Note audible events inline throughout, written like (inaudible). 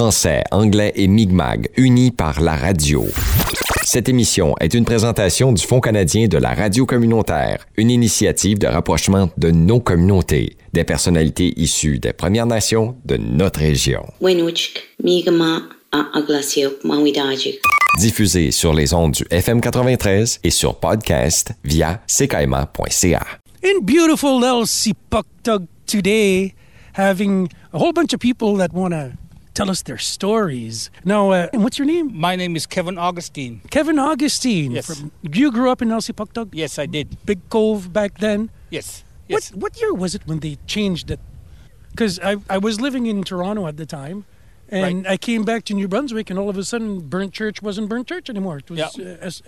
Français, anglais et Mi'kmaq, unis par la radio. Cette émission est une présentation du Fonds canadien de la radio communautaire, une initiative de rapprochement de nos communautés, des personnalités issues des Premières Nations de notre région. Diffusée sur les ondes du FM 93 et sur podcast via ckaima.ca. in beautiful today, having a whole bunch of people that want to tell us their stories. Now, uh, and what's your name? My name is Kevin Augustine. Kevin Augustine. Yes. From, you grew up in Elsipogtog? Yes, I did. Big Cove back then? Yes. Yes. What, what year was it when they changed it? Because I, I was living in Toronto at the time. And I came back to New Brunswick, and all of a sudden, Burnt Church wasn't Burnt Church anymore. It was Yeah. uh, Es-.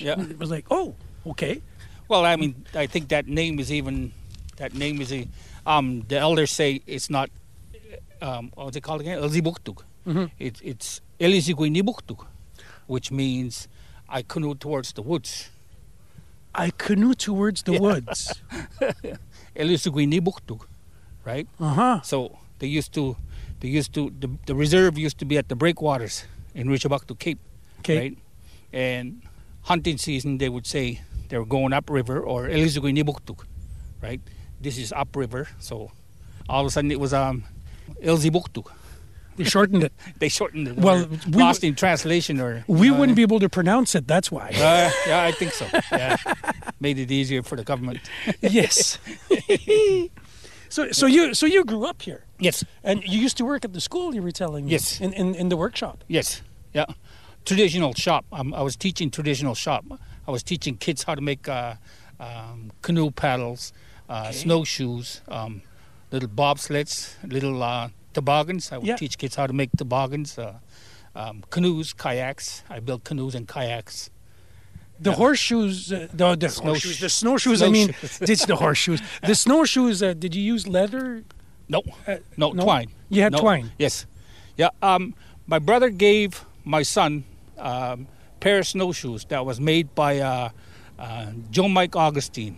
Yeah. It was like, oh, okay. Well, I mean, I think that name is even that name is a um the elders say it's not um what's it called again? Elsipogtog. Mhm. It's it's Eliziguinibuktuk, which means I canoe towards the woods. I canoe towards the Yeah. woods. (laughs) Eliziguinibuktuk, right? Uh huh. So they used to they used to the, the reserve used to be at the breakwaters in Richibucto Cape. Okay. right? And hunting season, they would say they were going upriver or Eliziguinibuktuk, right? This is upriver, so all of a sudden it was um, Elsipogtog. They shortened it. (laughs) They shortened it. Well, we lost in translation, or We uh, wouldn't be able to pronounce it. That's why. Uh, yeah, I think so. Yeah, (laughs) made it easier for the government. (laughs) yes. so, so you, so you grew up here, Yes, and you used to work at the school. You were telling me. Yes. In in, in the workshop. yes, yeah. Traditional shop. Um, I was teaching traditional shop. I was teaching kids how to make uh, um, canoe paddles, uh, snowshoes, um, little bobsleds, little uh, toboggans. I would Yeah. teach kids how to make toboggans, uh, um, canoes, kayaks. I built canoes and kayaks. The Yeah. horseshoes, uh, the, the Snow- horseshoes, the snowshoes. I mean, snowshoes. (laughs) it's the horseshoes. The snowshoes. Uh, did you use leather? No, Uh, no, no? twine. You had No, twine. Yes, yeah. Um, my brother gave my son um, pair of snowshoes that was made by uh, uh, Joe Mike Augustine.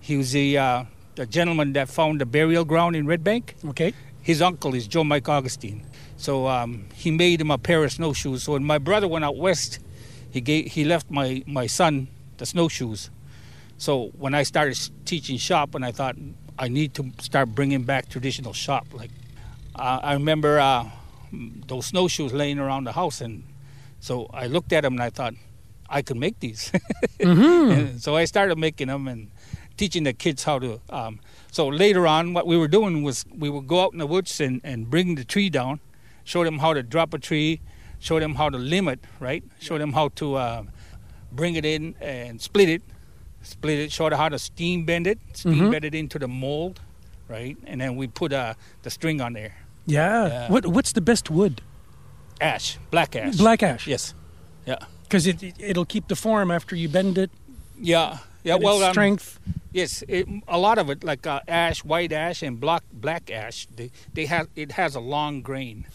He was a uh, the gentleman that found the burial ground in Red Bank. Okay. His uncle is Joe Mike Augustine. So um, he made him a pair of snowshoes. So when my brother went out west, he gave he left my my son the snowshoes. So when I started teaching shop, and I thought I need to start bringing back traditional shop. Like uh, I remember uh, those snowshoes laying around the house, and so I looked at them and I thought I could make these. (laughs) And so I started making them and teaching the kids how to. Um, so later on, what we were doing was we would go out in the woods and, and bring the tree down, show them how to drop a tree, show them how to limit, right? Show them how to uh, bring it in and split it, split it, show them how to steam bend it, steam Mhm. bend it into the mold, right? And then we put uh, the string on there. Yeah. Yeah. What What's the best wood? Ash, black ash. Black ash. Yes. Yeah. Because it, it it'll keep the form after you bend it. Yeah. Yeah. well, um, strength. Yes, it, a lot of it, like uh, ash, white ash, and black black ash, they they have it has a long grain,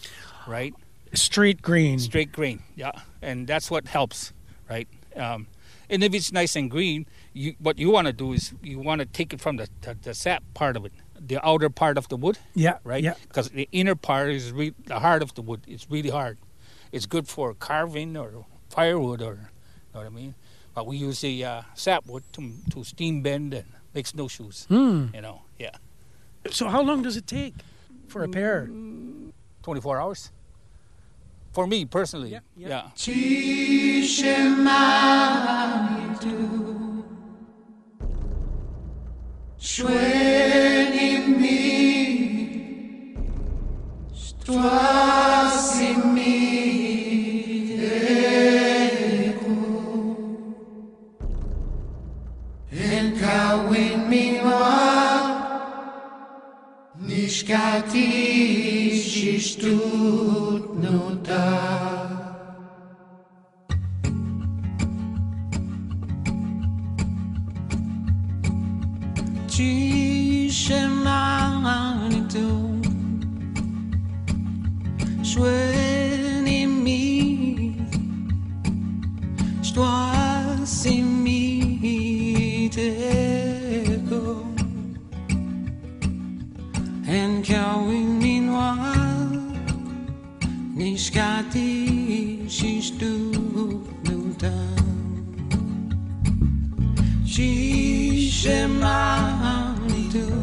right? Straight green. Straight grain, yeah, and that's what helps, right? Um, and if it's nice and green, you what you want to do is you want to take it from the, the the sap part of it, the outer part of the wood, Yeah. right? Yeah. Because the inner part is re- the heart of the wood. It's really hard. It's good for carving or firewood, or you know what I mean. But we use the uh, sapwood to to steam bend and make snowshoes. Hmm. You know, yeah, So how long does it take for a pair? 24 hours. For me personally, Yeah, yeah. yeah. En kawin minwa Nishkati shishtu nuta Shishemanitu Shweni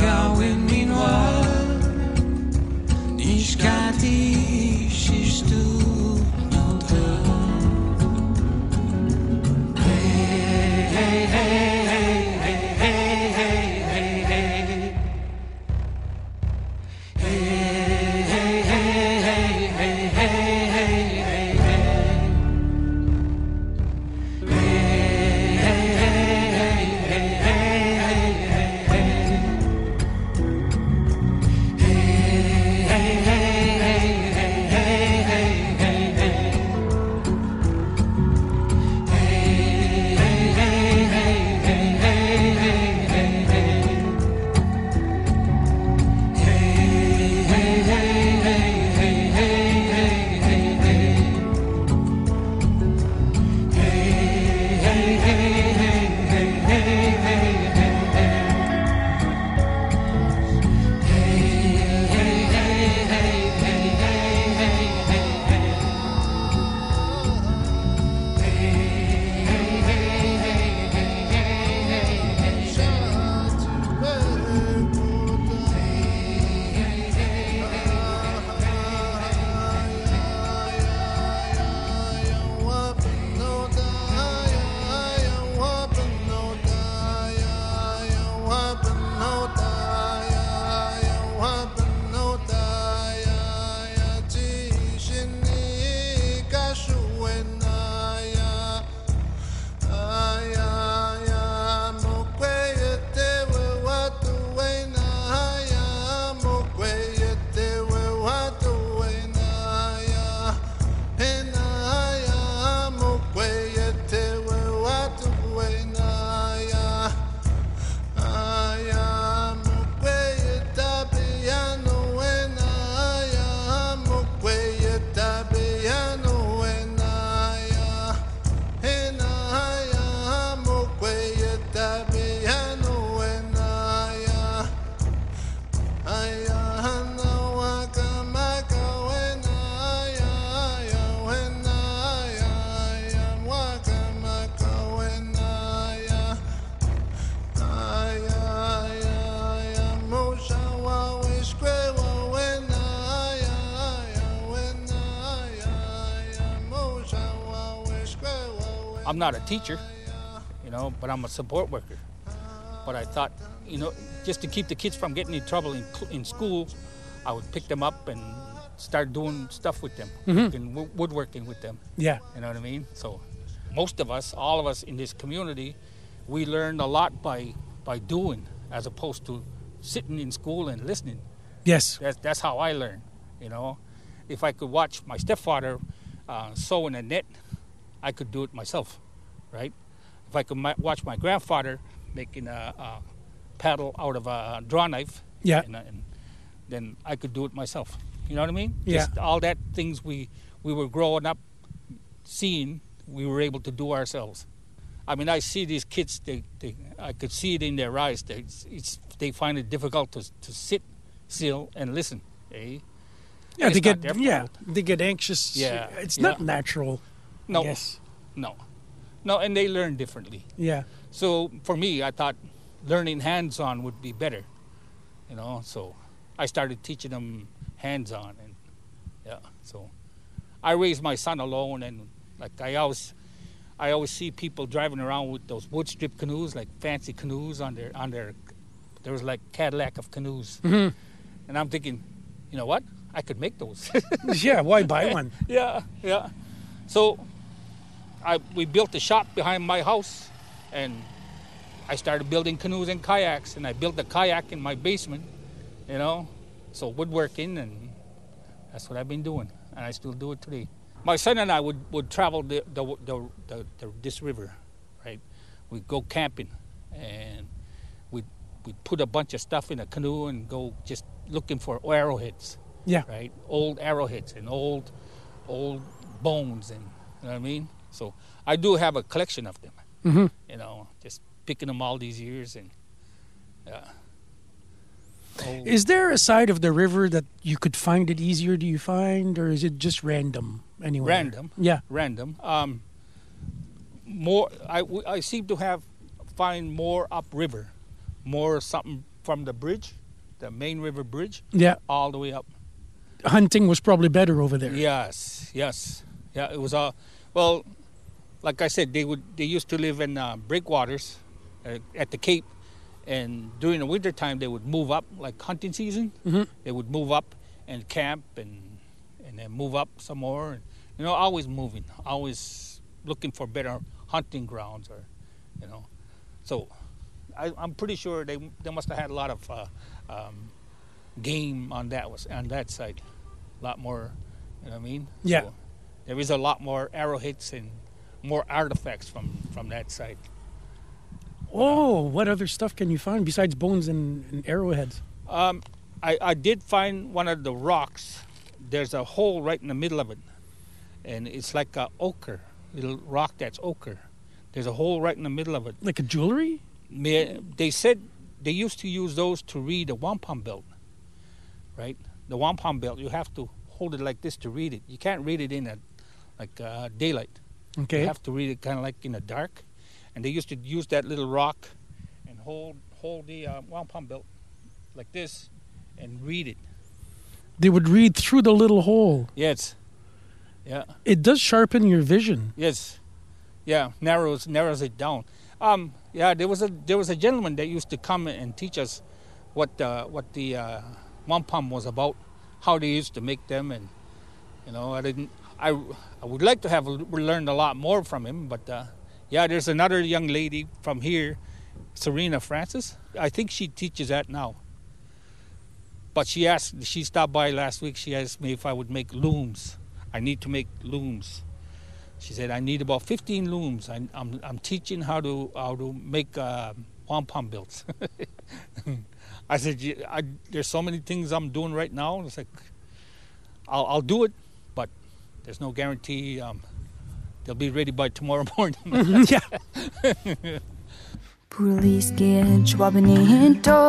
kawin minwa Nishkati shishtu I'm not a teacher, you know, but I'm a support worker. But I thought, you know, just to keep the kids from getting in trouble in, in school, I would pick them up and start doing stuff with them, working, wo- woodworking with them. Yeah. You know what I mean? So, most of us, all of us in this community, we learned a lot by by doing, as opposed to sitting in school and listening. Yes. That's that's how I learned. You know, if I could watch my stepfather uh, sew in a net I could do it myself, right? If I could watch my grandfather making a, a paddle out of a draw knife, Yeah. and, and then I could do it myself. You know what I mean? Yeah. Just all that things we we were growing up seeing, we were able to do ourselves. I mean, I see these kids. They, they I could see it in their eyes. They, they find it difficult to to sit still and listen. Eh? Yeah, It's they get yeah, they get anxious. Yeah, It's yeah. not natural. No, Yes. no, no, and they learn differently. Yeah. So for me, I thought learning hands-on would be better. You know, so I started teaching them hands-on, and yeah, so I raised my son alone, and like I always, I always see people driving around with those wood strip canoes, like fancy canoes on their on their. There was like Cadillac of canoes, Mhm. and I'm thinking, you know what? I could make those. (laughs) yeah. Why buy (laughs) one? yeah, yeah. So I we built a shop behind my house and I started building canoes and kayaks and I built a kayak in my basement, you know. So woodworking and that's what I've been doing and I still do it today. My son and I would, would travel the, the, the, the, the this river, right? We'd go camping and we'd, we'd put a bunch of stuff in a canoe and go just looking for arrowheads Yeah. right? Old arrowheads and old, old bones, and you know what I mean. So I do have a collection of them. Mhm. You know, just picking them all these years, and yeah. Old- Is there a side of the river that you could find it easier? Do you find, or is it just random anyway? Random. Yeah. random. Um, more, I, I seem to have find more upriver, more something from the bridge, the main river bridge, Yeah. all the way up. Hunting was probably better over there. Yes, yes, yeah. It was all well, like I said, they would they used to live in uh, breakwaters uh, at the Cape, and during the winter time they would move up, like hunting season. Mhm. They would move up and camp and and then move up some more. And, you know, always moving, always looking for better hunting grounds, or you know. So, I, I'm pretty sure they they must have had a lot of uh, um, game on that was on that side, a lot more. You know what I mean? Yeah. So, there is a lot more arrowheads and more artifacts from from that site. Oh, what other stuff can you find besides bones and, and arrowheads? Um, I, I did find one of the rocks. There's a hole right in the middle of it, and it's like a ochre, little rock that's ochre. There's a hole right in the middle of it. Like a jewelry? May- They said they used to use those to read the wampum belt, right? The wampum belt, you have to hold it like this to read it. You can't read it in a like uh, daylight. Okay. You have to read it kind of like in the dark. And they used to use that little rock and hold hold the uh, wampum belt like this and read it. They would read through the little hole. Yes. Yeah. It does sharpen your vision. Yes. Yeah. Narrows narrows it down. Um. Yeah. There was a there was a gentleman that used to come and teach us what uh, what the uh, wampum was about, how they used to make them, and you know I didn't. I I would like to have learned a lot more from him, but uh, yeah, there's another young lady from here, Serena Francis. I think she teaches that now. But she asked, she stopped by last week. She asked me if I would make looms. I need to make looms. She said I need about 15 looms. I, I'm I'm teaching how to how to make uh, wampum belts. (laughs) I said I, there's so many things I'm doing right now. It's like I'll I'll do it, there's no guarantee um, they'll be ready by tomorrow (laughs) morning. (laughs) yeah. Poliske chwabinito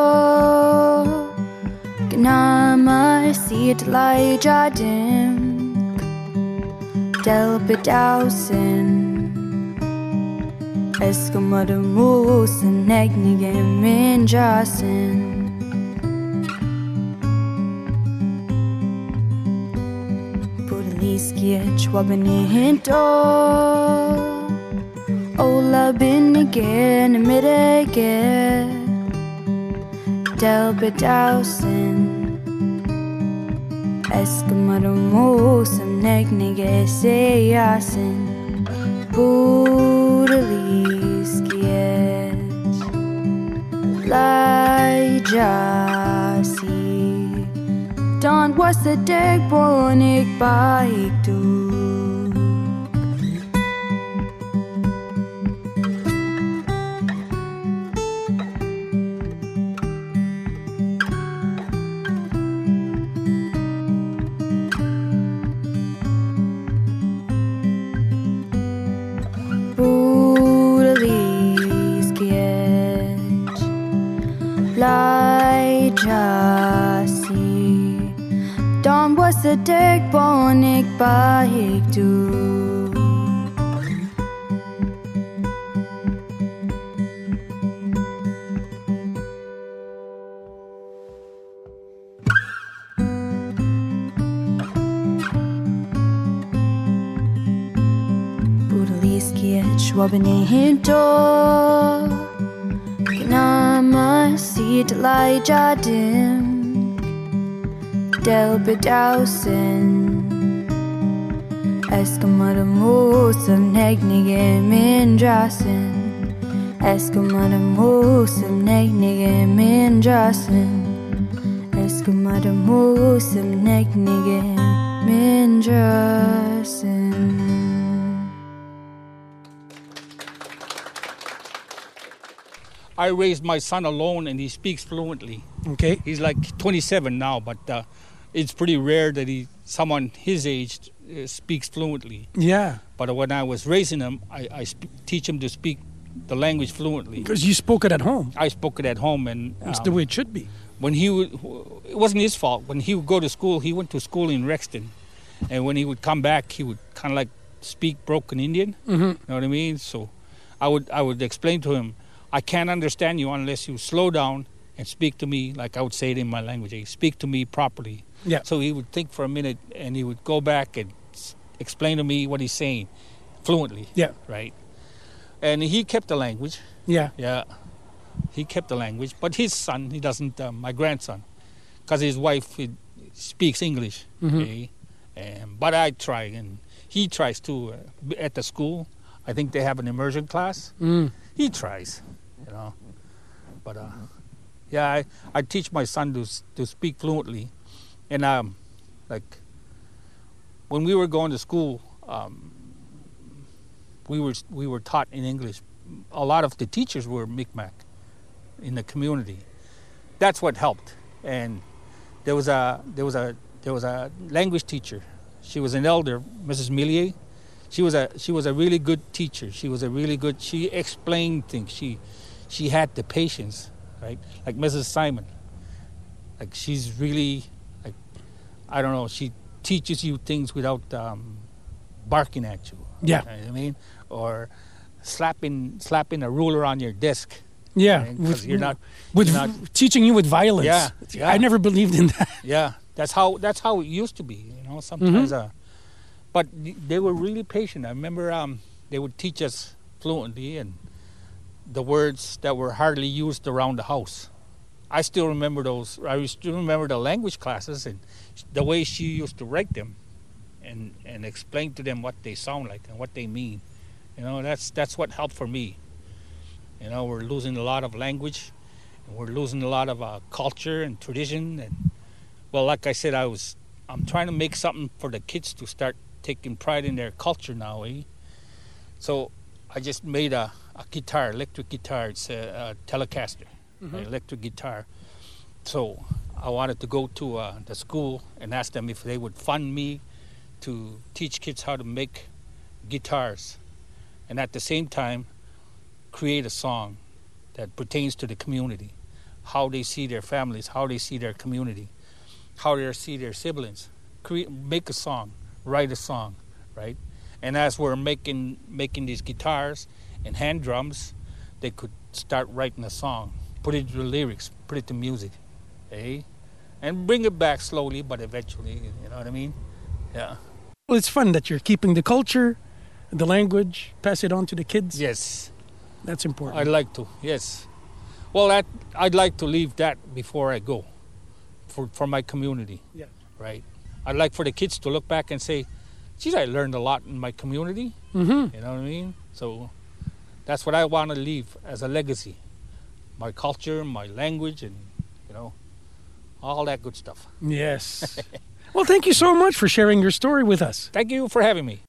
Gnama siet lai jadim Del bedausen Eskamada musen Negnigem min jasen Poliske chwabinito Ola bin again middag Del bedausen Eskimado mosam negnige seyasen Budaliskiet Lai jasi Don was the dag bonik baik Hinto. Gnama seed lai jadim. Del bedausen. Eskamada musam negnige mindrasen. Eskamada musam negnige mindrasen. Eskamada musam negnige mindrasen. I raised my son alone, and he speaks fluently. Okay. He's like 27 now, but uh, it's pretty rare that he someone his age uh, speaks fluently. Yeah. But when I was raising him, I, I sp- teach him to speak the language fluently. Because you spoke it at home. I spoke it at home, and That's um, the way it should be. when he would, it wasn't his fault. When he would go to school, he went to school in Rexton, and when he would come back, he would kind of like speak broken Indian. Mm-hmm. You know what I mean? So, I would I would explain to him, I can't understand you unless you slow down and speak to me like I would say it in my language. eh, Speak to me properly. Yeah. So he would think for a minute, and he would go back and explain to me what he's saying, fluently. Yeah. Right. And he kept the language. Yeah. Yeah, he kept the language, but his son, he doesn't. Uh, my grandson, because his wife he speaks English. Mhm. Okay? And, but I try, and he tries too. Uh, at the school, I think they have an immersion class. Mm. He tries, know. But uh, yeah, I, I teach my son to to speak fluently, and um, like when we were going to school, um, we were we were taught in English. A lot of the teachers were Mi'kmaq in the community. That's what helped. And there was a there was a there was a language teacher. She was an elder, Mrs. Millier. She was a she was a really good teacher. She was a really good. She explained things. She she had the patience, right? Like Mrs. Simon. Like she's really like I don't know. She teaches you things without um, barking at you. Yeah. You know what I mean, or slapping slapping a ruler on your desk. Yeah. Right? 'Cause you're not- with you're not- teaching you with violence. Yeah, yeah. I never believed in that. (laughs) Yeah, that's how that's how it used to be. You know, sometimes. Uh, but they were really patient. I remember um, they would teach us fluently and the words that were hardly used around the house. I still remember those. I still remember the language classes and the way she used to write them, and and explain to them what they sound like and what they mean. You know, that's that's what helped for me. You know, we're losing a lot of language, and we're losing a lot of uh, culture and tradition. And well, like I said, I was I'm trying to make something for the kids to start taking pride in their culture now. Eh? So I just made a, a guitar, electric guitar. It's a, a Telecaster, an electric guitar. So I wanted to go to uh, the school and ask them if they would fund me to teach kids how to make guitars, and at the same time create a song that pertains to the community, how they see their families, how they see their community, how they see their siblings. Create, make a song, write a song, right? And as we're making making these guitars and hand drums, they could start writing a song, put it to the lyrics, put it to music, eh? And bring it back slowly, but eventually, you know what I mean? Yeah. Well, it's fun that you're keeping the culture, the language, pass it on to the kids. Yes. That's important. I'd like to, yes. Well, that I'd like to leave that before I go, for for my community. Yeah. Right. I'd like for the kids to look back and say, "Geez, I learned a lot in my community." mm-hmm. You know what I mean? So that's what I want to leave as a legacy: my culture, my language, and you know, all that good stuff. Yes. (laughs) well, thank you so much for sharing your story with us. Thank you for having me.